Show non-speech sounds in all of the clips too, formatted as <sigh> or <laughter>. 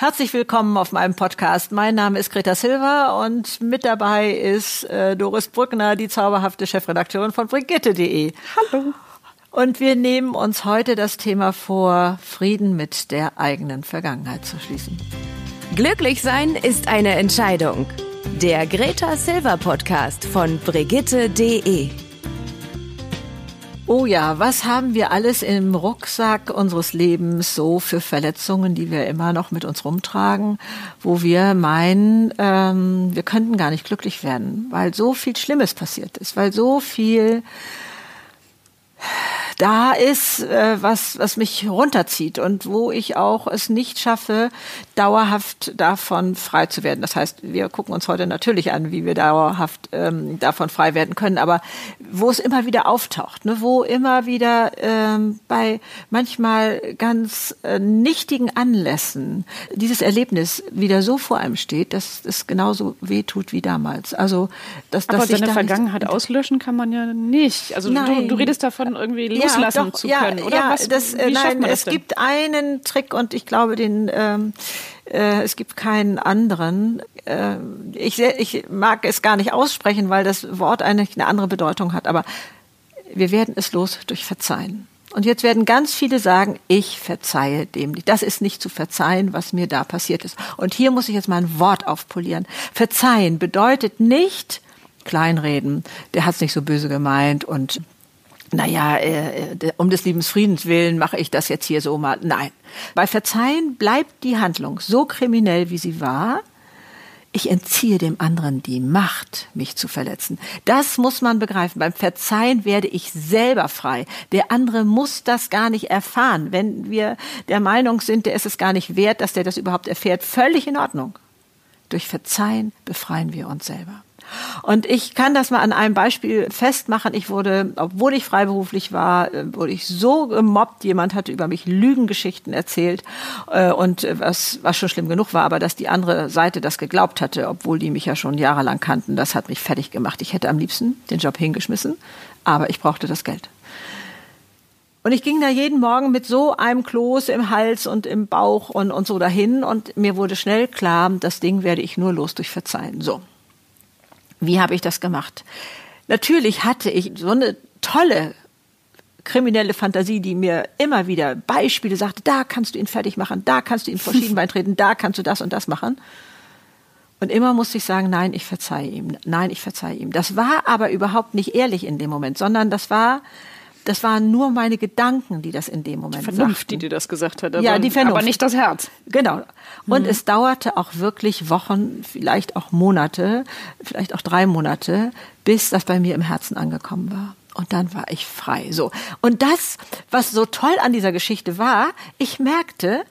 Herzlich willkommen auf meinem Podcast. Mein Name ist Greta Silva und mit dabei ist äh, Doris Brückner, die zauberhafte Chefredakteurin von Brigitte.de. Hallo. Und wir nehmen uns heute das Thema vor, Frieden mit der eigenen Vergangenheit zu schließen. Glücklich sein ist eine Entscheidung. Der Greta Silva Podcast von Brigitte.de. Oh ja, was haben wir alles im Rucksack unseres Lebens so für Verletzungen, die wir immer noch mit uns rumtragen, wo wir meinen, ähm, wir könnten gar nicht glücklich werden, weil so viel Schlimmes passiert ist, weil so viel da ist, äh, was, was mich runterzieht und wo ich auch es nicht schaffe, dauerhaft davon frei zu werden. Das heißt, wir gucken uns heute natürlich an, wie wir dauerhaft ähm, davon frei werden können, aber wo es immer wieder auftaucht, ne, wo immer wieder ähm, bei manchmal ganz äh, nichtigen Anlässen dieses Erlebnis wieder so vor einem steht, dass es genauso weh tut wie damals. Also, dass, aber dass seine Vergangenheit auslöschen kann man ja nicht. Also du, du redest davon irgendwie los loslassen ja, doch, zu können, ja, oder? Ja, Was, das, äh, nein, das es denn? gibt einen Trick und ich glaube, den ähm, äh, es gibt keinen anderen. Äh, ich, ich mag es gar nicht aussprechen, weil das Wort eigentlich eine andere Bedeutung hat, aber wir werden es los durch Verzeihen. Und jetzt werden ganz viele sagen, ich verzeihe dem nicht. Das ist nicht zu verzeihen, was mir da passiert ist. Und hier muss ich jetzt mal ein Wort aufpolieren. Verzeihen bedeutet nicht kleinreden. Der hat es nicht so böse gemeint und naja, äh, äh um des lieben Friedens willen mache ich das jetzt hier so mal. Nein. Bei Verzeihen bleibt die Handlung so kriminell, wie sie war. Ich entziehe dem anderen die Macht, mich zu verletzen. Das muss man begreifen. Beim Verzeihen werde ich selber frei. Der andere muss das gar nicht erfahren. Wenn wir der Meinung sind, der ist es gar nicht wert, dass der das überhaupt erfährt, völlig in Ordnung. Durch Verzeihen befreien wir uns selber. Und ich kann das mal an einem Beispiel festmachen. Ich wurde, obwohl ich freiberuflich war, äh, wurde ich so gemobbt. Jemand hatte über mich Lügengeschichten erzählt äh, und äh, was, was schon schlimm genug war, aber dass die andere Seite das geglaubt hatte, obwohl die mich ja schon jahrelang kannten, das hat mich fertig gemacht. Ich hätte am liebsten den Job hingeschmissen, aber ich brauchte das Geld. Und ich ging da jeden Morgen mit so einem Kloß im Hals und im Bauch und, und so dahin und mir wurde schnell klar, das Ding werde ich nur los durch Verzeihen. So. Wie habe ich das gemacht? Natürlich hatte ich so eine tolle kriminelle Fantasie, die mir immer wieder Beispiele sagte, da kannst du ihn fertig machen, da kannst du ihn vor Schienbein <laughs> treten, da kannst du das und das machen. Und immer musste ich sagen, nein, ich verzeihe ihm, nein, ich verzeihe ihm. Das war aber überhaupt nicht ehrlich in dem Moment, sondern das war das waren nur meine Gedanken, die das in dem Moment Die Vernunft, sagten. die dir das gesagt hat. Aber, ja, die Vernunft. Aber nicht das Herz. Genau. Und mhm. es dauerte auch wirklich Wochen, vielleicht auch Monate, vielleicht auch drei Monate, bis das bei mir im Herzen angekommen war. Und dann war ich frei. So. Und das, was so toll an dieser Geschichte war, ich merkte,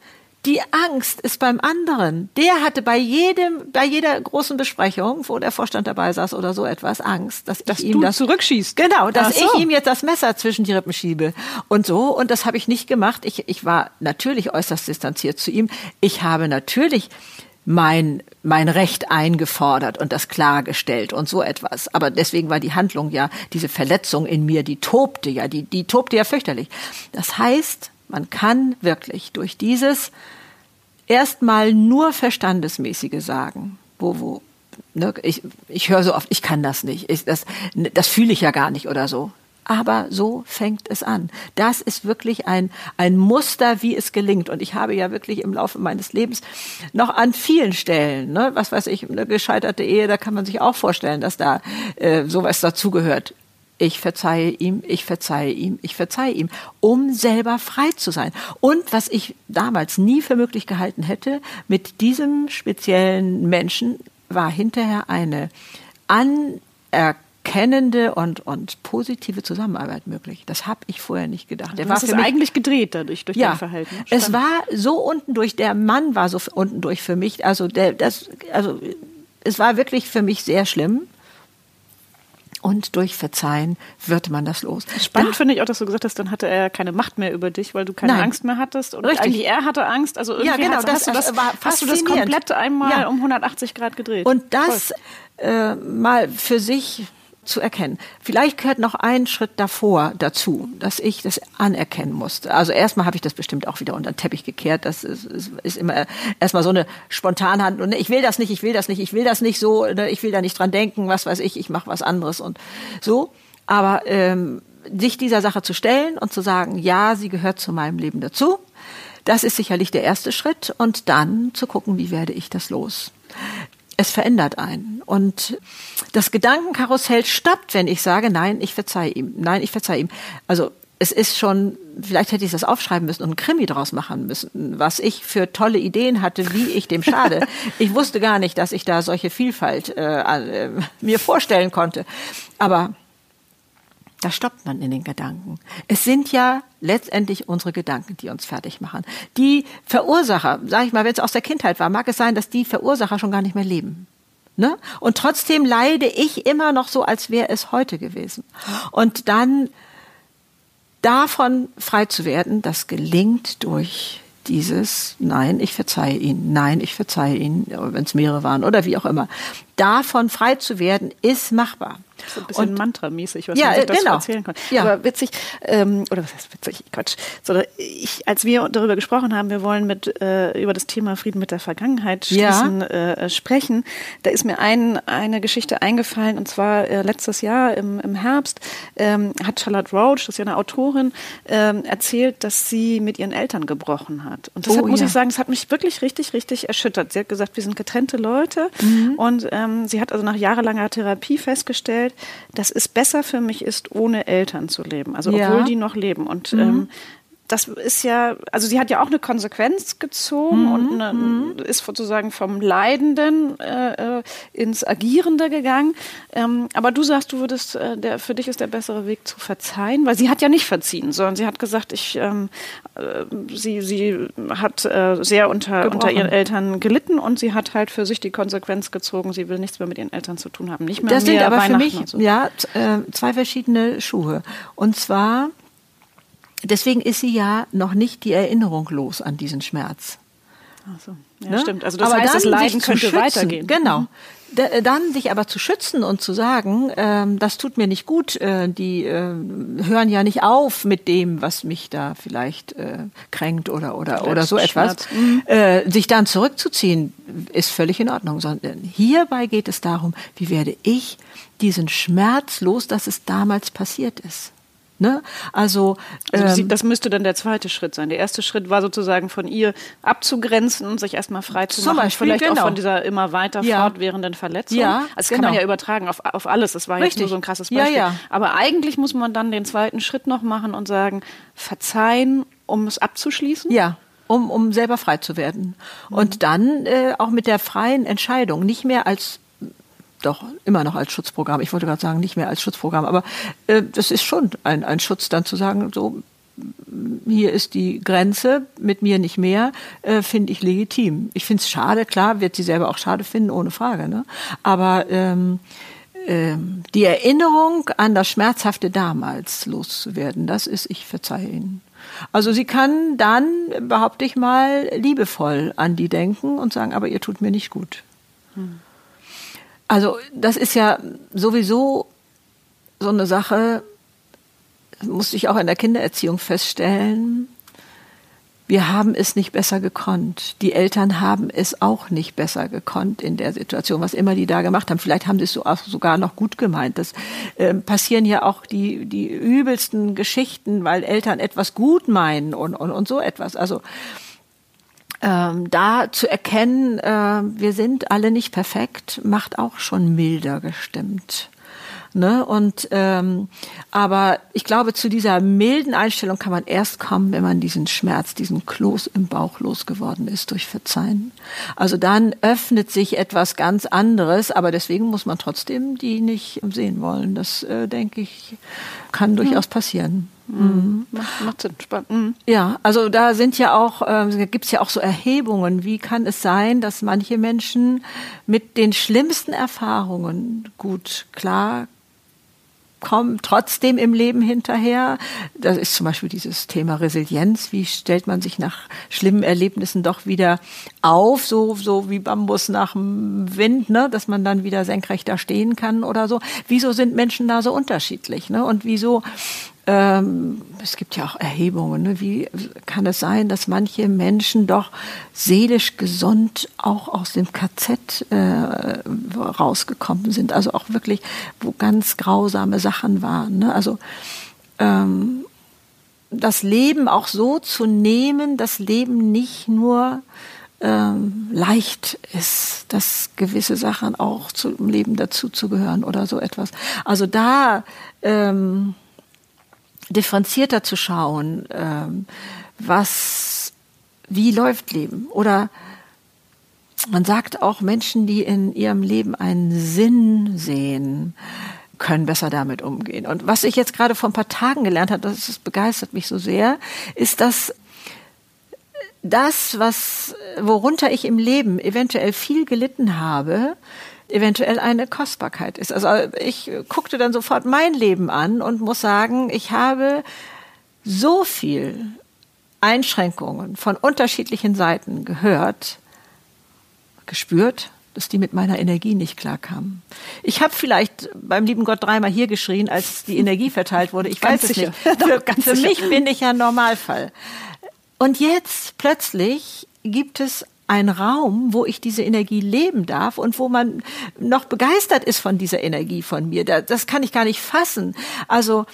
die Angst ist beim anderen. Der hatte bei jedem, bei jeder großen Besprechung, wo der Vorstand dabei saß oder so etwas, Angst, dass, dass ich ihm das zurückschießt. Genau, dass so. ich ihm jetzt das Messer zwischen die Rippen schiebe und so. Und das habe ich nicht gemacht. Ich, ich war natürlich äußerst distanziert zu ihm. Ich habe natürlich mein, mein Recht eingefordert und das klargestellt und so etwas. Aber deswegen war die Handlung ja, diese Verletzung in mir, die tobte ja, die, die tobte ja fürchterlich. Das heißt, man kann wirklich durch dieses erstmal nur Verstandesmäßige sagen, wo, wo, ne, ich, ich höre so oft, ich kann das nicht, ich, das, das fühle ich ja gar nicht oder so. Aber so fängt es an. Das ist wirklich ein, ein Muster, wie es gelingt. Und ich habe ja wirklich im Laufe meines Lebens noch an vielen Stellen, ne, was weiß ich, eine gescheiterte Ehe, da kann man sich auch vorstellen, dass da äh, sowas dazugehört ich verzeihe ihm, ich verzeihe ihm, ich verzeihe ihm, um selber frei zu sein. Und was ich damals nie für möglich gehalten hätte, mit diesem speziellen Menschen war hinterher eine anerkennende und, und positive Zusammenarbeit möglich. Das habe ich vorher nicht gedacht. Der du war hast es eigentlich gedreht dadurch, durch ja, dein Verhalten. Spannend. Es war so unten durch, der Mann war so unten durch für mich, also der, das, also es war wirklich für mich sehr schlimm und durch Verzeihen wird man das los. Spannend finde ich auch, dass du gesagt hast, dann hatte er keine Macht mehr über dich, weil du keine Nein. Angst mehr hattest. Und Richtig. eigentlich er hatte Angst. Also irgendwie ja, genau, hast, das, hast, du das, war hast du das komplett einmal ja. um 180 Grad gedreht. Und das äh, mal für sich zu erkennen. Vielleicht gehört noch ein Schritt davor dazu, dass ich das anerkennen musste. Also erstmal habe ich das bestimmt auch wieder unter den Teppich gekehrt. Das ist, ist, ist immer erstmal so eine Spontanhandlung. Und ich will das nicht, ich will das nicht, ich will das nicht so, ne, ich will da nicht dran denken, was weiß ich, ich mache was anderes und so. Aber ähm, sich dieser Sache zu stellen und zu sagen, ja, sie gehört zu meinem Leben dazu, das ist sicherlich der erste Schritt. Und dann zu gucken, wie werde ich das los es verändert einen. Und das Gedankenkarussell stoppt, wenn ich sage, nein, ich verzeihe ihm, nein, ich verzeihe ihm. Also es ist schon, vielleicht hätte ich das aufschreiben müssen und einen Krimi draus machen müssen, was ich für tolle Ideen hatte, wie ich dem schade. <laughs> ich wusste gar nicht, dass ich da solche Vielfalt äh, äh, mir vorstellen konnte. Aber da stoppt man in den Gedanken. Es sind ja letztendlich unsere Gedanken, die uns fertig machen. Die Verursacher, sage ich mal, wenn es aus der Kindheit war, mag es sein, dass die Verursacher schon gar nicht mehr leben. Ne? Und trotzdem leide ich immer noch so, als wäre es heute gewesen. Und dann davon frei zu werden, das gelingt durch dieses Nein, ich verzeihe ihn, nein, ich verzeihe ihn, wenn es mehrere waren oder wie auch immer. Davon frei zu werden, ist machbar. So ein bisschen Mantra-mäßig, was ja, man sich das genau. erzählen kann. Ja. Aber witzig, ähm, oder was heißt witzig, Quatsch. So, ich, als wir darüber gesprochen haben, wir wollen mit äh, über das Thema Frieden mit der Vergangenheit schließen, ja. äh, sprechen, da ist mir ein, eine Geschichte eingefallen, und zwar äh, letztes Jahr im, im Herbst ähm, hat Charlotte Roach, das ist ja eine Autorin, ähm, erzählt, dass sie mit ihren Eltern gebrochen hat. Und deshalb oh, muss ja. ich sagen, das hat mich wirklich richtig, richtig erschüttert. Sie hat gesagt, wir sind getrennte Leute mhm. und ähm, sie hat also nach jahrelanger Therapie festgestellt, festgestellt, dass es besser für mich ist, ohne Eltern zu leben. Also obwohl ja. die noch leben. Und mhm. ähm, das ist ja, also sie hat ja auch eine Konsequenz gezogen mhm. und eine, mhm. ist sozusagen vom Leidenden äh, äh, ins Agierende gegangen. Ähm, aber du sagst, du würdest, äh, der, für dich ist der bessere Weg zu verzeihen, weil sie hat ja nicht verziehen, sondern sie hat gesagt, ich, ähm, äh, sie, sie hat äh, sehr unter, unter ihren Eltern gelitten und sie hat halt für sich die Konsequenz gezogen, sie will nichts mehr mit ihren Eltern zu tun haben. Nicht mehr das sind aber für mich so. ja äh, zwei verschiedene Schuhe. Und zwar deswegen ist sie ja noch nicht die Erinnerung los an diesen Schmerz. Ach so. Ja, ne? stimmt. Also das aber heißt, das Leiden könnte schützen, weitergehen. Genau. Mhm. Dann sich aber zu schützen und zu sagen, ähm, das tut mir nicht gut, äh, die äh, hören ja nicht auf mit dem, was mich da vielleicht äh, kränkt oder oder oder so etwas. Mhm. Äh, sich dann zurückzuziehen, ist völlig in Ordnung. Sondern hierbei geht es darum, wie werde ich diesen Schmerz los, dass es damals passiert ist. Ne? Also, also ähm, das müsste dann der zweite Schritt sein. Der erste Schritt war sozusagen von ihr abzugrenzen und sich erstmal frei zu machen. Beispiel, vielleicht genau. auch von dieser immer weiter ja. fortwährenden Verletzung. Ja, also das genau. kann man genau. ja übertragen auf, auf alles. Das war Richtig. jetzt nur so ein krasses Beispiel. Ja, ja. Aber eigentlich muss man dann den zweiten Schritt noch machen und sagen, verzeihen, um es abzuschließen. Ja um, um selber frei zu werden. Und mhm. dann äh, auch mit der freien Entscheidung, nicht mehr als doch immer noch als Schutzprogramm. Ich wollte gerade sagen, nicht mehr als Schutzprogramm, aber äh, das ist schon ein, ein Schutz, dann zu sagen, so hier ist die Grenze, mit mir nicht mehr, äh, finde ich legitim. Ich finde es schade, klar, wird sie selber auch schade finden, ohne Frage. Ne? Aber ähm, ähm, die Erinnerung an das Schmerzhafte damals loszuwerden, das ist, ich verzeihe Ihnen. Also sie kann dann, behaupte ich mal, liebevoll an die denken und sagen, aber ihr tut mir nicht gut. Hm. Also das ist ja sowieso so eine Sache, musste ich auch in der Kindererziehung feststellen. Wir haben es nicht besser gekonnt. Die Eltern haben es auch nicht besser gekonnt in der Situation, was immer die da gemacht haben. Vielleicht haben sie es so sogar noch gut gemeint. Das äh, passieren ja auch die, die übelsten Geschichten, weil Eltern etwas gut meinen und, und, und so etwas. Also ähm, da zu erkennen, äh, wir sind alle nicht perfekt, macht auch schon milder gestimmt. Ne? Und ähm, aber ich glaube, zu dieser milden Einstellung kann man erst kommen, wenn man diesen Schmerz, diesen Kloß im Bauch losgeworden ist durch Verzeihen. Also dann öffnet sich etwas ganz anderes, aber deswegen muss man trotzdem die nicht sehen wollen. Das äh, denke ich kann durchaus passieren. Mhm. Macht, macht Sinn, spannend. Mhm. Ja, also da sind ja auch, äh, gibt es ja auch so Erhebungen. Wie kann es sein, dass manche Menschen mit den schlimmsten Erfahrungen gut klar kommen trotzdem im Leben hinterher. Das ist zum Beispiel dieses Thema Resilienz. Wie stellt man sich nach schlimmen Erlebnissen doch wieder auf, so, so wie Bambus nach dem Wind, ne? dass man dann wieder senkrechter stehen kann oder so. Wieso sind Menschen da so unterschiedlich? Ne? Und wieso ähm, es gibt ja auch Erhebungen, ne? wie kann es sein, dass manche Menschen doch seelisch gesund auch aus dem KZ äh, rausgekommen sind, also auch wirklich, wo ganz grausame Sachen waren. Ne? Also ähm, das Leben auch so zu nehmen, das Leben nicht nur ähm, leicht ist, dass gewisse Sachen auch zum Leben dazuzugehören oder so etwas. Also da ähm, differenzierter zu schauen, ähm, was, wie läuft Leben? Oder man sagt auch Menschen, die in ihrem Leben einen Sinn sehen, können besser damit umgehen. Und was ich jetzt gerade vor ein paar Tagen gelernt habe, das, das begeistert mich so sehr, ist, dass das, was, worunter ich im Leben eventuell viel gelitten habe, eventuell eine Kostbarkeit ist. Also ich guckte dann sofort mein Leben an und muss sagen, ich habe so viel Einschränkungen von unterschiedlichen Seiten gehört, gespürt, dass die mit meiner Energie nicht klarkamen. Ich habe vielleicht beim lieben Gott dreimal hier geschrien, als die Energie verteilt wurde. Ich weiß es nicht. <laughs> Für, für mich bin ich ja Normalfall. Und jetzt plötzlich gibt es ein Raum, wo ich diese Energie leben darf und wo man noch begeistert ist von dieser Energie von mir. Das kann ich gar nicht fassen. Also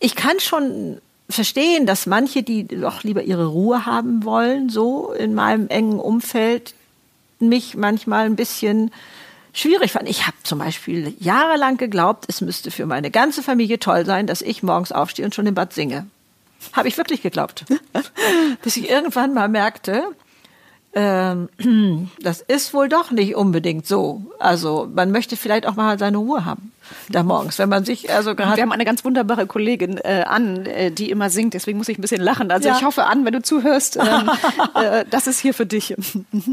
ich kann schon verstehen, dass manche, die doch lieber ihre Ruhe haben wollen, so in meinem engen Umfeld, mich manchmal ein bisschen schwierig fanden. Ich habe zum Beispiel jahrelang geglaubt, es müsste für meine ganze Familie toll sein, dass ich morgens aufstehe und schon im Bad singe. Habe ich wirklich geglaubt. <laughs> Bis ich irgendwann mal merkte, ähm, <clears throat> das ist wohl doch nicht unbedingt so. Also man möchte vielleicht auch mal seine Ruhe haben da morgens, wenn man sich also gerade. Wir haben eine ganz wunderbare Kollegin äh, an, äh, die immer singt. Deswegen muss ich ein bisschen lachen. Also ja. ich hoffe an, wenn du zuhörst, ähm, <laughs> äh, das ist hier für dich.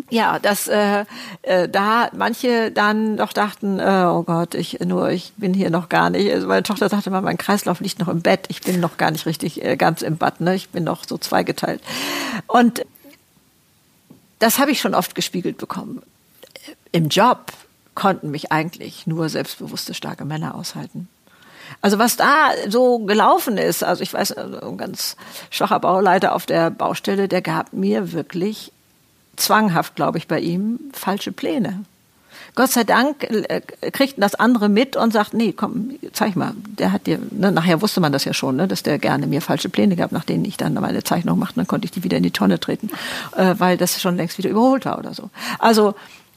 ja, dass äh, äh, da manche dann doch dachten, äh, oh Gott, ich nur ich bin hier noch gar nicht. Also meine Tochter sagte mal, mein Kreislauf liegt noch im Bett. Ich bin noch gar nicht richtig äh, ganz im Bad. Ne? Ich bin noch so zweigeteilt. Und das habe ich schon oft gespiegelt bekommen. Im Job konnten mich eigentlich nur selbstbewusste, starke Männer aushalten. Also was da so gelaufen ist, also ich weiß, ein ganz schwacher Bauleiter auf der Baustelle, der gab mir wirklich zwanghaft, glaube ich, bei ihm falsche Pläne. Gott sei Dank äh, kriegten das andere mit und sagt, nee, komm, zeig mal. Der hat dir, ne, nachher wusste man das ja schon, ne, dass der gerne mir falsche Pläne gab, nach denen ich dann meine Zeichnung machte, dann konnte ich die wieder in die Tonne treten, äh, weil das schon längst wieder überholt war oder so. Also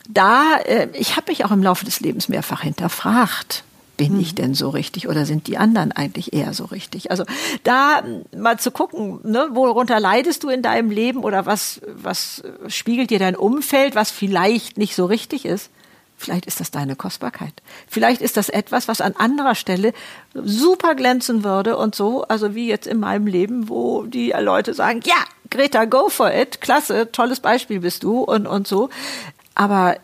da, äh, ich habe mich auch im Laufe des Lebens mehrfach hinterfragt bin hm. ich denn so richtig oder sind die anderen eigentlich eher so richtig? Also da mal zu gucken, ne, worunter leidest du in deinem Leben oder was, was spiegelt dir dein Umfeld, was vielleicht nicht so richtig ist? Vielleicht ist das deine Kostbarkeit. Vielleicht ist das etwas, was an anderer Stelle super glänzen würde und so, also wie jetzt in meinem Leben, wo die Leute sagen, ja, Greta, go for it, klasse, tolles Beispiel bist du und, und so. Aber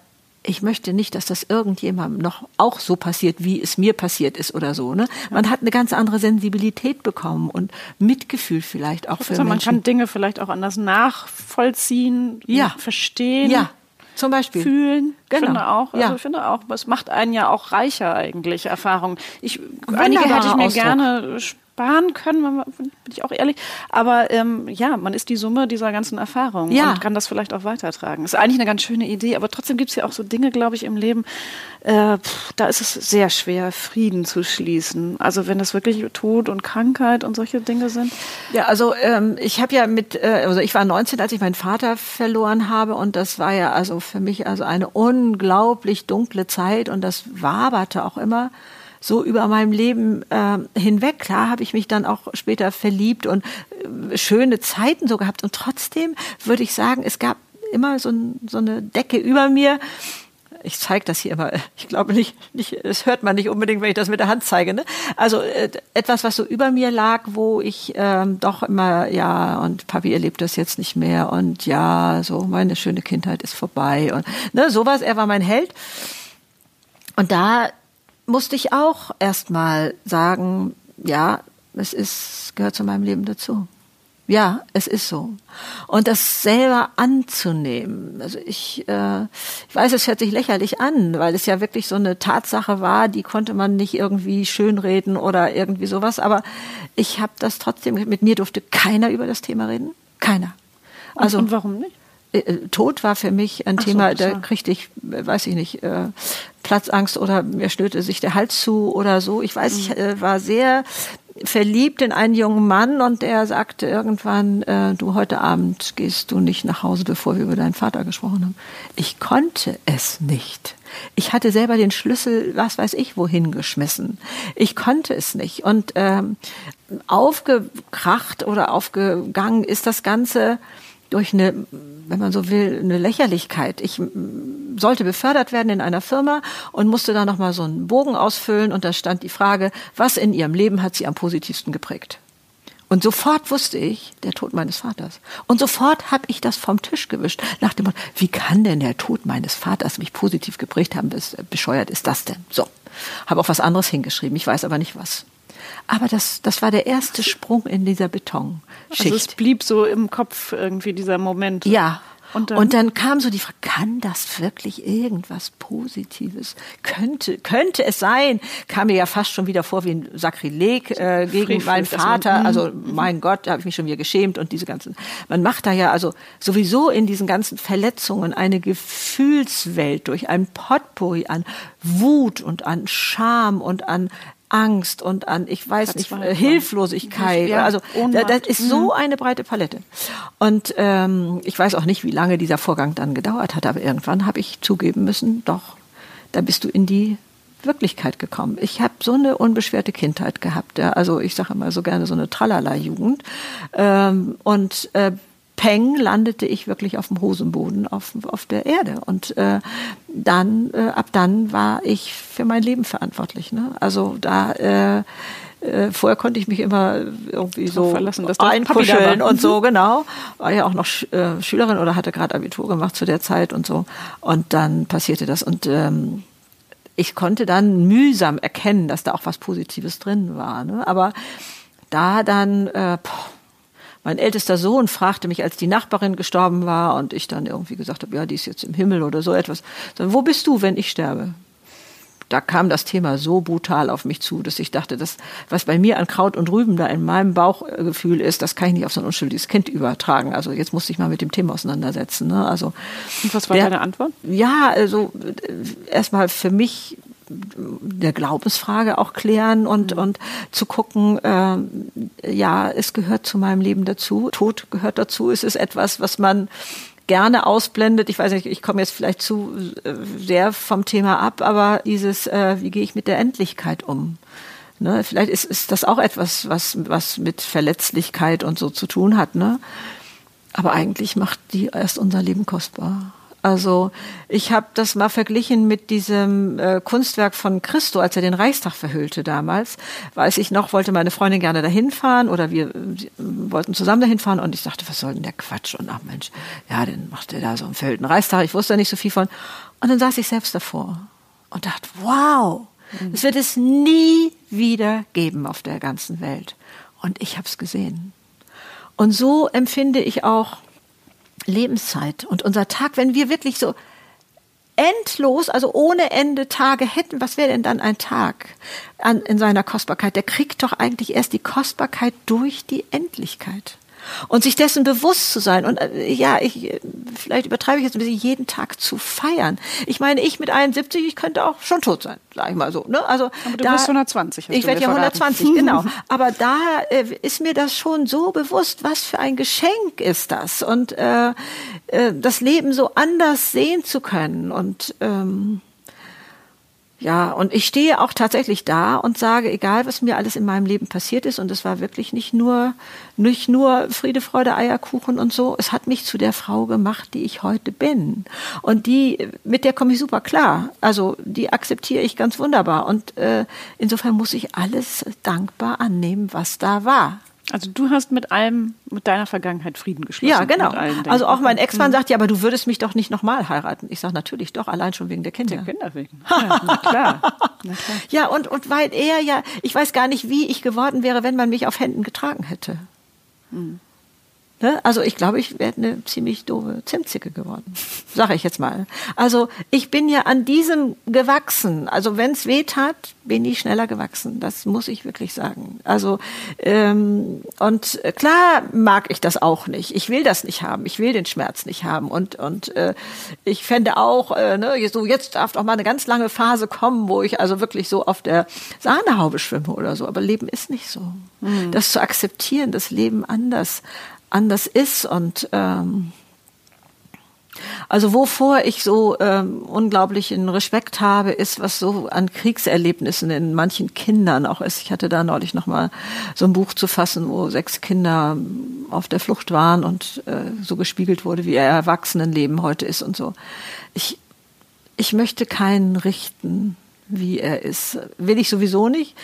ich möchte nicht, dass das irgendjemandem noch auch so passiert, wie es mir passiert ist oder so. Ne? Man hat eine ganz andere Sensibilität bekommen und Mitgefühl vielleicht auch für also Man kann Dinge vielleicht auch anders nachvollziehen, ja. verstehen. Ja, zum Beispiel. Fühlen. Genau. Ich finde auch. Also ja. ich finde auch, es macht einen ja auch reicher eigentlich, Erfahrungen. Ich, einige hätte ich mir Ausdruck. gerne sparen können, bin ich auch ehrlich. Aber ähm, ja, man ist die Summe dieser ganzen Erfahrungen ja. und kann das vielleicht auch weitertragen. Ist eigentlich eine ganz schöne Idee, aber trotzdem gibt es ja auch so Dinge, glaube ich, im Leben, äh, pff, da ist es sehr schwer, Frieden zu schließen. Also wenn das wirklich Tod und Krankheit und solche Dinge sind. Ja, also ähm, ich habe ja mit, äh, also ich war 19, als ich meinen Vater verloren habe und das war ja also für mich also eine unglaublich dunkle Zeit und das waberte auch immer so über meinem Leben äh, hinweg. Klar habe ich mich dann auch später verliebt und äh, schöne Zeiten so gehabt. Und trotzdem würde ich sagen, es gab immer so, ein, so eine Decke über mir. Ich zeige das hier immer. <laughs> Ich glaube nicht, nicht, das hört man nicht unbedingt, wenn ich das mit der Hand zeige. Ne? Also äh, etwas, was so über mir lag, wo ich ähm, doch immer, ja, und Papi erlebt das jetzt nicht mehr und ja, so meine schöne Kindheit ist vorbei und ne, sowas. Er war mein Held. Und da musste ich auch erstmal sagen, ja, es ist, gehört zu meinem Leben dazu. Ja, es ist so. Und das selber anzunehmen. Also ich, äh, ich weiß, es hört sich lächerlich an, weil es ja wirklich so eine Tatsache war, die konnte man nicht irgendwie schönreden oder irgendwie sowas. Aber ich habe das trotzdem, mit mir durfte keiner über das Thema reden. Keiner. Also, und, und warum nicht? Äh, Tod war für mich ein Ach Thema, so, da kriegte ich, weiß ich nicht, äh, Platzangst oder mir schnürte sich der Hals zu oder so. Ich weiß, mhm. ich äh, war sehr verliebt in einen jungen Mann und der sagte irgendwann, äh, du heute Abend gehst du nicht nach Hause, bevor wir über deinen Vater gesprochen haben. Ich konnte es nicht. Ich hatte selber den Schlüssel, was weiß ich, wohin geschmissen. Ich konnte es nicht. Und ähm, aufgekracht oder aufgegangen ist das Ganze durch eine, wenn man so will, eine Lächerlichkeit. Ich sollte befördert werden in einer Firma und musste da nochmal so einen Bogen ausfüllen und da stand die Frage, was in ihrem Leben hat sie am positivsten geprägt? Und sofort wusste ich, der Tod meines Vaters. Und sofort habe ich das vom Tisch gewischt. Nach dem Motto, wie kann denn der Tod meines Vaters mich positiv geprägt haben? Bescheuert ist das denn? So. Habe auch was anderes hingeschrieben. Ich weiß aber nicht was. Aber das, das war der erste Sprung in dieser Betonschicht. Also es blieb so im Kopf irgendwie dieser Moment. Ja. Und dann, und dann, kam so die Frage, kann das wirklich irgendwas Positives? Könnte, könnte es sein? Kam mir ja fast schon wieder vor wie ein Sakrileg äh, gegen Frevel, meinen Vater. Man, also mein Gott, da habe ich mich schon wieder geschämt und diese ganzen. Man macht da ja also sowieso in diesen ganzen Verletzungen eine Gefühlswelt durch ein Potpourri an Wut und an Scham und an Angst und an, ich weiß nicht, Hilflosigkeit. Ja, also Ohnmacht. das ist so mhm. eine breite Palette. Und ähm, ich weiß auch nicht, wie lange dieser Vorgang dann gedauert hat, aber irgendwann habe ich zugeben müssen, doch, da bist du in die Wirklichkeit gekommen. Ich habe so eine unbeschwerte Kindheit gehabt. Ja. Also ich sage immer so gerne so eine Tralala-Jugend. Ähm, und äh, Peng landete ich wirklich auf dem Hosenboden, auf, auf der Erde. Und äh, dann, äh, ab dann war ich für mein Leben verantwortlich. Ne? Also da äh, äh, vorher konnte ich mich immer irgendwie so verlassen, dass einkuscheln und so, genau. War ja auch noch äh, Schülerin oder hatte gerade Abitur gemacht zu der Zeit und so. Und dann passierte das. Und ähm, ich konnte dann mühsam erkennen, dass da auch was Positives drin war. Ne? Aber da dann, äh, boah, mein ältester Sohn fragte mich, als die Nachbarin gestorben war und ich dann irgendwie gesagt habe, ja, die ist jetzt im Himmel oder so etwas. Dann, wo bist du, wenn ich sterbe? Da kam das Thema so brutal auf mich zu, dass ich dachte, das, was bei mir an Kraut und Rüben da in meinem Bauchgefühl ist, das kann ich nicht auf so ein unschuldiges Kind übertragen. Also jetzt musste ich mal mit dem Thema auseinandersetzen. Ne? Also, und was war der, deine Antwort? Ja, also erstmal für mich der Glaubensfrage auch klären und, mhm. und zu gucken, äh, ja, es gehört zu meinem Leben dazu. Tod gehört dazu. Es ist etwas, was man gerne ausblendet. Ich weiß nicht, ich komme jetzt vielleicht zu äh, sehr vom Thema ab, aber dieses, äh, wie gehe ich mit der Endlichkeit um? Ne? Vielleicht ist, ist das auch etwas, was, was mit Verletzlichkeit und so zu tun hat. Ne? Aber eigentlich macht die erst unser Leben kostbar. Also ich habe das mal verglichen mit diesem äh, Kunstwerk von Christo, als er den Reichstag verhüllte damals. Weiß ich noch, wollte meine Freundin gerne dahin fahren oder wir äh, wollten zusammen dahin fahren und ich dachte, was soll denn der Quatsch? Und ach Mensch, ja, dann macht er da so einen verhüllten Reichstag. Ich wusste nicht so viel von. Und dann saß ich selbst davor und dachte, wow, es wird es nie wieder geben auf der ganzen Welt. Und ich habe es gesehen. Und so empfinde ich auch Lebenszeit und unser Tag, wenn wir wirklich so endlos, also ohne Ende Tage hätten, was wäre denn dann ein Tag an, in seiner Kostbarkeit? Der kriegt doch eigentlich erst die Kostbarkeit durch die Endlichkeit und sich dessen bewusst zu sein und äh, ja, ich vielleicht übertreibe ich jetzt ein bisschen jeden Tag zu feiern. Ich meine, ich mit 71, ich könnte auch schon tot sein, sag ich mal so, ne? Also Aber du da, bist 120. Ich werde ja 120, <laughs> genau. Aber da äh, ist mir das schon so bewusst, was für ein Geschenk ist das und äh, äh, das Leben so anders sehen zu können und ähm, ja, und ich stehe auch tatsächlich da und sage, egal was mir alles in meinem Leben passiert ist, und es war wirklich nicht nur, nicht nur Friede, Freude, Eierkuchen und so, es hat mich zu der Frau gemacht, die ich heute bin. Und die, mit der komme ich super klar. Also die akzeptiere ich ganz wunderbar. Und äh, insofern muss ich alles dankbar annehmen, was da war. Also du hast mit allem, mit deiner Vergangenheit Frieden geschlossen. Ja, genau. Also auch mein Ex-Mann sagt, ja, aber du würdest mich doch nicht nochmal heiraten. Ich sage natürlich doch, allein schon wegen der Kinder. Der Kinder wegen. Ja, na klar. na klar. <laughs> Ja, und, und weil er ja, ich weiß gar nicht, wie ich geworden wäre, wenn man mich auf Händen getragen hätte. Hm. Ne? Also ich glaube, ich wäre eine ziemlich doofe Zimtzicke geworden, sage ich jetzt mal. Also ich bin ja an diesem gewachsen. Also wenn es weh tat, bin ich schneller gewachsen. Das muss ich wirklich sagen. Also ähm, und klar mag ich das auch nicht. Ich will das nicht haben. Ich will den Schmerz nicht haben. Und und äh, ich fände auch, äh, ne, so jetzt darf doch mal eine ganz lange Phase kommen, wo ich also wirklich so auf der Sahnehaube schwimme oder so. Aber Leben ist nicht so. Mhm. Das zu akzeptieren, das Leben anders anders ist und ähm, also wovor ich so ähm, unglaublichen Respekt habe, ist, was so an Kriegserlebnissen in manchen Kindern auch ist. Ich hatte da neulich noch mal so ein Buch zu fassen, wo sechs Kinder auf der Flucht waren und äh, so gespiegelt wurde, wie ihr Erwachsenenleben heute ist und so. Ich ich möchte keinen richten, wie er ist. Will ich sowieso nicht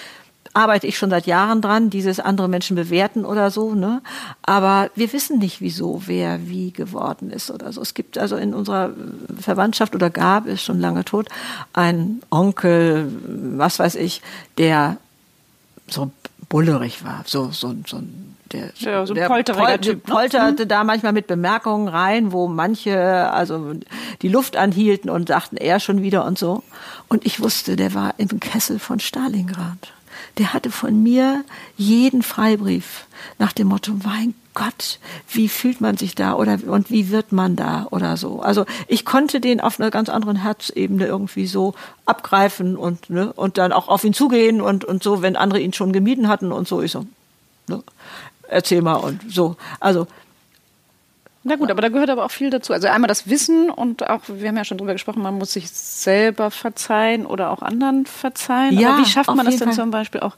arbeite ich schon seit Jahren dran, dieses andere Menschen bewerten oder so, ne? Aber wir wissen nicht, wieso wer wie geworden ist oder so. Es gibt also in unserer Verwandtschaft oder gab es schon lange tot ein Onkel, was weiß ich, der so bullerig war, so so so der, ja, so ein der polteriger Pol typ, ne? polterte da manchmal mit Bemerkungen rein, wo manche also die Luft anhielten und sagten er schon wieder und so. Und ich wusste, der war im Kessel von Stalingrad der hatte von mir jeden Freibrief nach dem Motto, mein Gott, wie fühlt man sich da oder und wie wird man da oder so. Also ich konnte den auf einer ganz anderen Herzebene irgendwie so abgreifen und ne, und dann auch auf ihn zugehen und und so, wenn andere ihn schon gemieden hatten und so ich so, ne, erzähl mal und so. Also na gut, aber da gehört aber auch viel dazu. Also einmal das Wissen und auch, wir haben ja schon drüber gesprochen, man muss sich selber verzeihen oder auch anderen verzeihen. Ja, aber wie schafft man das denn Fall. zum Beispiel auch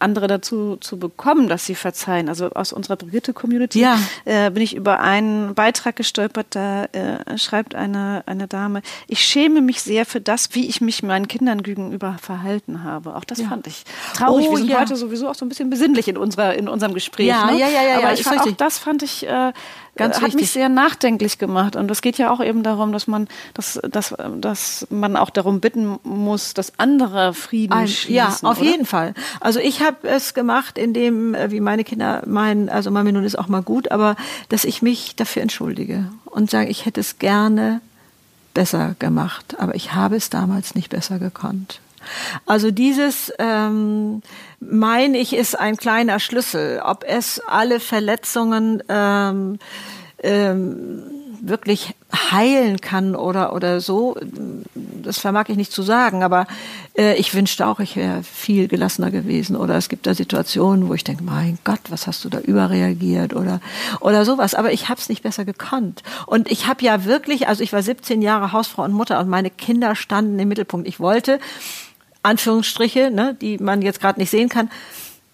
andere dazu zu bekommen, dass sie verzeihen. Also aus unserer Brigitte-Community ja. äh, bin ich über einen Beitrag gestolpert, da äh, schreibt eine, eine Dame, ich schäme mich sehr für das, wie ich mich meinen Kindern gegenüber verhalten habe. Auch das ja. fand ich traurig. Oh, Wir sind ja. heute sowieso auch so ein bisschen besinnlich in, unserer, in unserem Gespräch. Ja, ne? ja, ja, ja. Aber ich fand, auch das fand ich äh, Ganz hat wichtig. mich sehr nachdenklich gemacht. Und es geht ja auch eben darum, dass man, dass, dass, dass man auch darum bitten muss, dass andere Frieden Ein, schließen. Ja, auf oder? jeden Fall. Also ich habe es gemacht, indem, äh, wie meine Kinder meinen, also Mami, nun ist auch mal gut, aber dass ich mich dafür entschuldige und sage, ich hätte es gerne besser gemacht, aber ich habe es damals nicht besser gekonnt. Also dieses, ähm, meine ich, ist ein kleiner Schlüssel. Ob es alle Verletzungen ähm, ähm, wirklich heilen kann oder oder so, das vermag ich nicht zu sagen, aber äh, ich wünschte auch, ich wäre viel gelassener gewesen. Oder es gibt da Situationen, wo ich denke, mein Gott, was hast du da überreagiert? Oder oder sowas, aber ich habe es nicht besser gekonnt. Und ich habe ja wirklich, also ich war 17 Jahre Hausfrau und Mutter und meine Kinder standen im Mittelpunkt. Ich wollte Anführungsstriche, ne, die man jetzt gerade nicht sehen kann,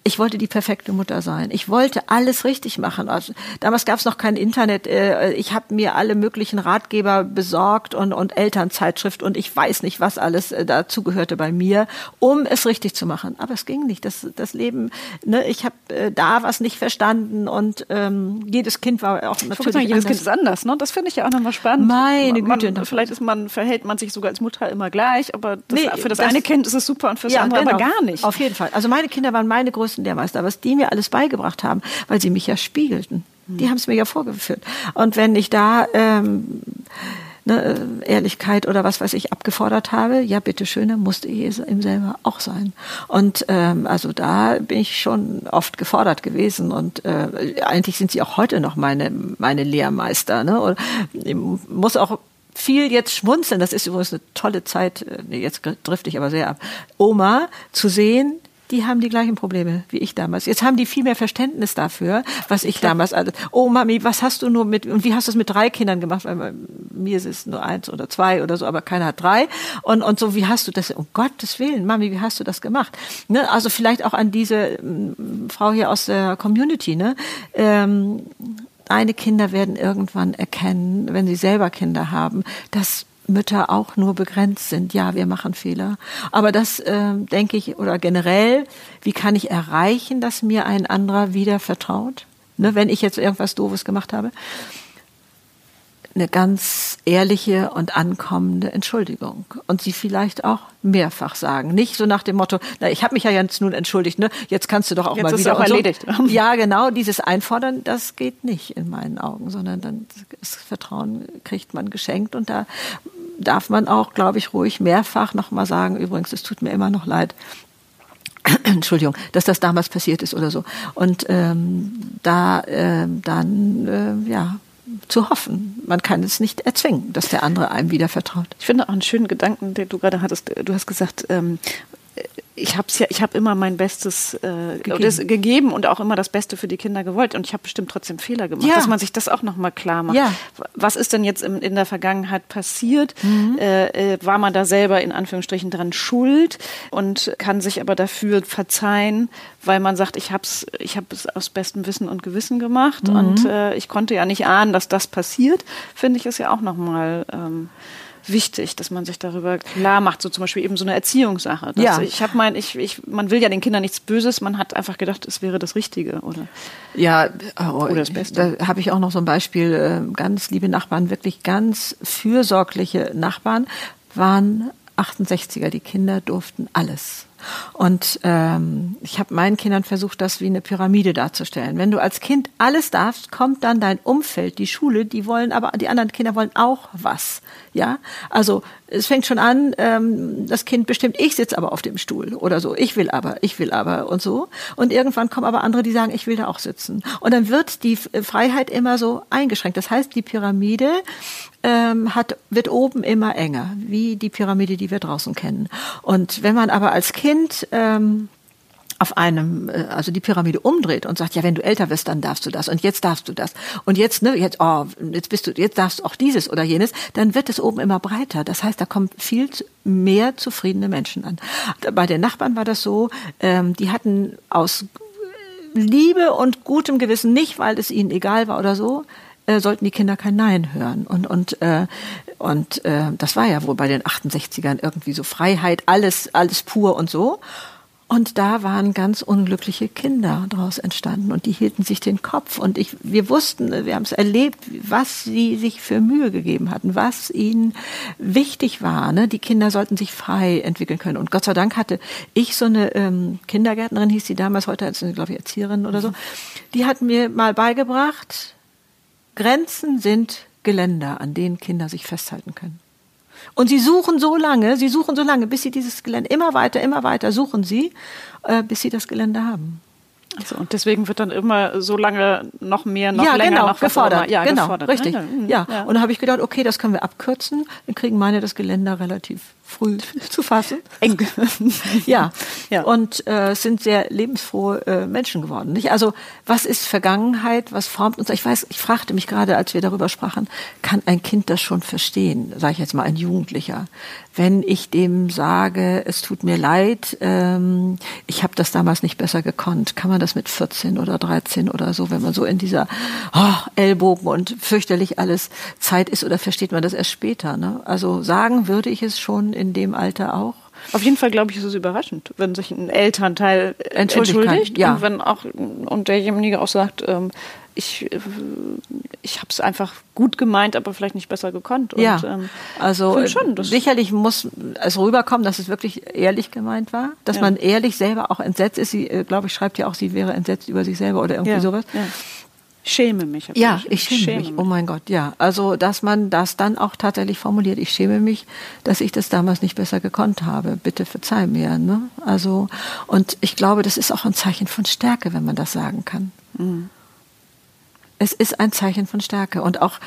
ich wollte die perfekte Mutter sein. Ich wollte alles richtig machen. Also, damals gab es noch kein Internet. Äh, ich habe mir alle möglichen Ratgeber besorgt und, und Elternzeitschrift und ich weiß nicht, was alles äh, dazu gehörte bei mir, um es richtig zu machen. Aber es ging nicht. Das, das Leben, ne, ich habe äh, da was nicht verstanden und ähm, jedes Kind war auch natürlich sagen, jedes Kind ist anders. Ne? Das finde ich ja auch nochmal spannend. Meine Güte. Man, vielleicht ist man, verhält man sich sogar als Mutter immer gleich, aber das, nee, für das, das, eine Kind ist es super und für das ja, andere genau. aber gar nicht. Auf jeden Fall. Also meine Kinder waren meine größten größten Lehrmeister, was die mir alles beigebracht haben, weil sie mich ja spiegelten. Die haben es mir ja vorgeführt. Und wenn ich da ähm, ne, Ehrlichkeit oder was weiß ich abgefordert habe, ja bitteschön, dann musste ich ihm selber auch sein. Und ähm, also da bin ich schon oft gefordert gewesen und äh, eigentlich sind sie auch heute noch meine meine Lehrmeister. Ne? Und ich muss auch viel jetzt schmunzeln. Das ist übrigens eine tolle Zeit. Äh, jetzt drifte ich aber sehr ab. Oma zu sehen, die haben die gleichen Probleme wie ich damals. Jetzt haben die viel mehr Verständnis dafür, was ich Klar. damals alles. Oh Mami, was hast du nur mit und wie hast du es mit drei Kindern gemacht? Weil mir ist es nur eins oder zwei oder so, aber keiner hat drei. Und und so wie hast du das? Um Gottes Willen, Mami, wie hast du das gemacht? Ne? Also vielleicht auch an diese ähm, Frau hier aus der Community. Ne? Ähm, deine Kinder werden irgendwann erkennen, wenn sie selber Kinder haben, dass Mütter auch nur begrenzt sind. Ja, wir machen Fehler. Aber das äh, denke ich, oder generell, wie kann ich erreichen, dass mir ein anderer wieder vertraut? Ne, wenn ich jetzt irgendwas Doofes gemacht habe eine ganz ehrliche und ankommende Entschuldigung und sie vielleicht auch mehrfach sagen, nicht so nach dem Motto, na ich habe mich ja jetzt nun entschuldigt, ne, jetzt kannst du doch auch jetzt mal wieder auch erledigt. So. <laughs> Ja, genau, dieses Einfordern, das geht nicht in meinen Augen, sondern dann das Vertrauen kriegt man geschenkt und da darf man auch, glaube ich, ruhig mehrfach nochmal sagen, übrigens, es tut mir immer noch leid, <clears throat> Entschuldigung, dass das damals passiert ist oder so. Und ähm, da äh, dann äh, ja zu hoffen. Man kann es nicht erzwingen, dass der andere einem wieder vertraut. Ich finde auch einen schönen Gedanken, den du gerade hattest. Du hast gesagt, ähm, ich habe ja, ich habe immer mein Bestes äh, gegeben. gegeben. und auch immer das Beste für die Kinder gewollt und ich habe bestimmt trotzdem Fehler gemacht, ja. dass man sich das auch noch mal klar macht. Ja. Was ist denn jetzt in, in der Vergangenheit passiert? Mhm. Äh, äh, war man da selber in Anführungsstrichen dran schuld und kann sich aber dafür verzeihen, weil man sagt, ich habe es, ich habe es aus bestem Wissen und Gewissen gemacht mhm. und äh, ich konnte ja nicht ahnen, dass das passiert. Finde ich es ja auch noch mal ähm, wichtig, dass man sich darüber klar macht, so zum Beispiel eben so eine Erziehungssache. ja. Ich habe mein, ich, ich, man will ja den Kindern nichts Böses, man hat einfach gedacht, es wäre das Richtige, oder? Ja, oh, oder das Beste. Da habe ich auch noch so ein Beispiel, äh, ganz liebe Nachbarn, wirklich ganz fürsorgliche Nachbarn, waren 68er, die Kinder durften alles. Und ähm, ich habe meinen Kindern versucht, das wie eine Pyramide darzustellen. Wenn du als Kind alles darfst, kommt dann dein Umfeld, die Schule, die wollen aber, die anderen Kinder wollen auch was. Ja, also es fängt schon an, ähm, das Kind bestimmt, ich sitze aber auf dem Stuhl oder so, ich will aber, ich will aber und so. Und irgendwann kommen aber andere, die sagen, ich will da auch sitzen. Und dann wird die Freiheit immer so eingeschränkt. Das heißt, die Pyramide ähm, hat, wird oben immer enger, wie die Pyramide, die wir draußen kennen. Und wenn man aber als Kind ähm, auf einem, äh, also die Pyramide umdreht und sagt, ja, wenn du älter wirst, dann darfst du das und jetzt darfst du das und jetzt, ne, jetzt, oh, jetzt bist du, jetzt darfst du auch dieses oder jenes, dann wird es oben immer breiter. Das heißt, da kommt viel mehr zufriedene Menschen an. Bei den Nachbarn war das so, ähm, die hatten aus Liebe und gutem Gewissen, nicht weil es ihnen egal war oder so, äh, sollten die Kinder kein Nein hören. Und, und, äh, und äh, das war ja wohl bei den 68ern irgendwie so Freiheit, alles, alles pur und so. Und da waren ganz unglückliche Kinder daraus entstanden und die hielten sich den Kopf. Und ich, wir wussten, wir haben es erlebt, was sie sich für Mühe gegeben hatten, was ihnen wichtig war. Ne? Die Kinder sollten sich frei entwickeln können. Und Gott sei Dank hatte ich so eine ähm, Kindergärtnerin, hieß sie damals, heute als, glaube ich, Erzieherin oder so, die hat mir mal beigebracht, Grenzen sind Geländer, an denen Kinder sich festhalten können. Und sie suchen so lange, sie suchen so lange, bis sie dieses Gelände immer weiter, immer weiter suchen sie, äh, bis sie das Gelände haben. Also, und deswegen wird dann immer so lange noch mehr, noch ja, länger genau, noch gefordert. Ja, genau, gefordert. richtig. Ja. ja. Und da habe ich gedacht, okay, das können wir abkürzen. Dann kriegen meine das Geländer relativ früh <laughs> zu fassen. Eng. <laughs> ja. ja. Und äh, sind sehr lebensfrohe äh, Menschen geworden. Nicht? Also was ist Vergangenheit? Was formt uns? Ich weiß, ich fragte mich gerade, als wir darüber sprachen, kann ein Kind das schon verstehen? Sage ich jetzt mal, ein Jugendlicher. Wenn ich dem sage, es tut mir leid, ähm, ich habe das damals nicht besser gekonnt, kann man das mit 14 oder 13 oder so, wenn man so in dieser oh, Ellbogen und fürchterlich alles Zeit ist, oder versteht man das erst später? Ne? Also sagen würde ich es schon in dem Alter auch. Auf jeden Fall, glaube ich, ist es überraschend, wenn sich ein Elternteil entschuldigt, entschuldigt ja. und wenn auch und derjenige auch sagt, ähm, ich, äh, ich habe es einfach gut gemeint, aber vielleicht nicht besser gekonnt. Und, ja, ähm, also schon, sicherlich muss es rüberkommen, dass es wirklich ehrlich gemeint war, dass ja. man ehrlich selber auch entsetzt ist. Sie, äh, glaube ich, schreibt ja auch, sie wäre entsetzt über sich selber oder irgendwie ja. sowas. Ja schäme mich. Ja, ich schäme, schäme mich. mich. Oh mein Gott, ja. Also, dass man das dann auch tatsächlich formuliert. Ich schäme mich, dass ich das damals nicht besser gekonnt habe. Bitte verzeih mir. Ne? Also, und ich glaube, das ist auch ein Zeichen von Stärke, wenn man das sagen kann. Mhm. Es ist ein Zeichen von Stärke und auch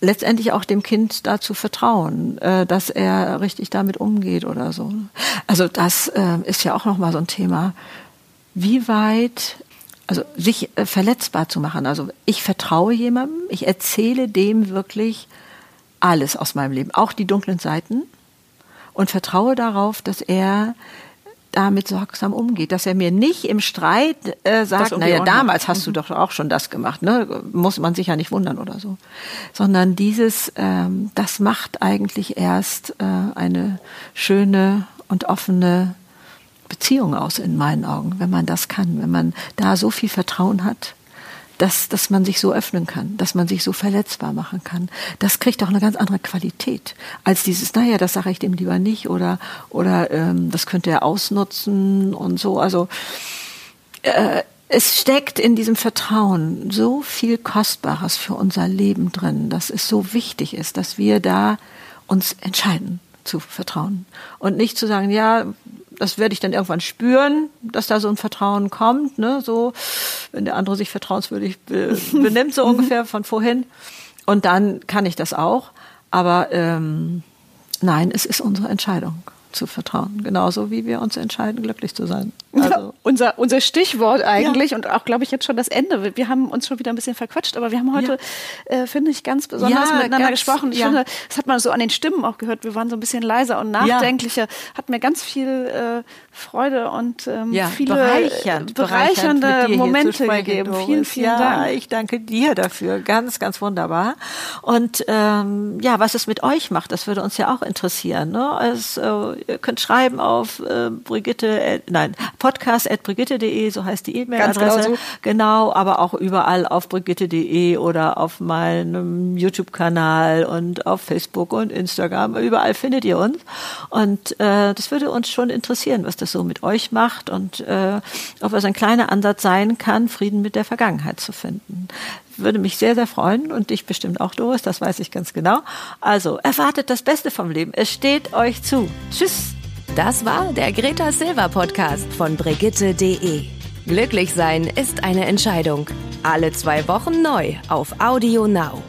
letztendlich auch dem Kind dazu vertrauen, äh, dass er richtig damit umgeht oder so. Also das äh, ist ja auch noch mal so ein Thema. Wie weit also sich äh, verletzbar zu machen. Also ich vertraue jemandem, ich erzähle dem wirklich alles aus meinem Leben, auch die dunklen Seiten und vertraue darauf, dass er damit sorgsam umgeht, dass er mir nicht im Streit äh, sagt, naja, damals hast du mhm. doch auch schon das gemacht, ne? muss man sich ja nicht wundern oder so, sondern dieses, ähm, das macht eigentlich erst äh, eine schöne und offene Beziehung aus in meinen Augen, wenn man das kann, wenn man da so viel Vertrauen hat dass, dass man sich so öffnen kann, dass man sich so verletzbar machen kann. Das kriegt auch eine ganz andere Qualität als dieses, naja, das sage ich dem lieber nicht oder, oder ähm, das könnte er ausnutzen und so. Also äh, es steckt in diesem Vertrauen so viel Kostbares für unser Leben drin, dass es so wichtig ist, dass wir da uns entscheiden zu vertrauen und nicht zu sagen, ja, das werde ich dann irgendwann spüren, dass da so ein Vertrauen kommt, ne, so, wenn der andere sich vertrauenswürdig be <laughs> benimmt, so ungefähr von vorhin. Und dann kann ich das auch. Aber ähm, nein, es ist unsere Entscheidung zu vertrauen. Genauso wie wir uns entscheiden, glücklich zu sein. Also <laughs> unser, unser Stichwort eigentlich ja. und auch, glaube ich, jetzt schon das Ende. Wir haben uns schon wieder ein bisschen verquatscht, aber wir haben heute, ja. äh, finde ich, ganz besonders miteinander gesprochen. Ich finde, das hat man so an den Stimmen auch gehört. Wir waren so ein bisschen leiser und nachdenklicher. Hat mir ganz viel äh, Freude und ähm, viele bereichernd, bereichernde bereichernd Momente gegeben. Vielen, vielen Dank. Ich danke dir dafür. Ganz, ganz wunderbar. Und ähm, ja, was es mit euch macht, das würde uns ja auch interessieren. Ne? Äh, ihr könnt schreiben auf äh, Brigitte, äh, nein, podcast.brigitte.de, so heißt die E-Mail-Adresse. Genau, so. genau, aber auch überall auf brigitte.de oder auf meinem YouTube-Kanal und auf Facebook und Instagram. Überall findet ihr uns. Und äh, das würde uns schon interessieren, was das so mit euch macht und äh, ob es ein kleiner Ansatz sein kann, Frieden mit der Vergangenheit zu finden würde mich sehr, sehr freuen und dich bestimmt auch, Doris, das weiß ich ganz genau. Also, erwartet das Beste vom Leben. Es steht euch zu. Tschüss. Das war der Greta Silver Podcast von Brigitte.de. Glücklich sein ist eine Entscheidung. Alle zwei Wochen neu auf Audio Now.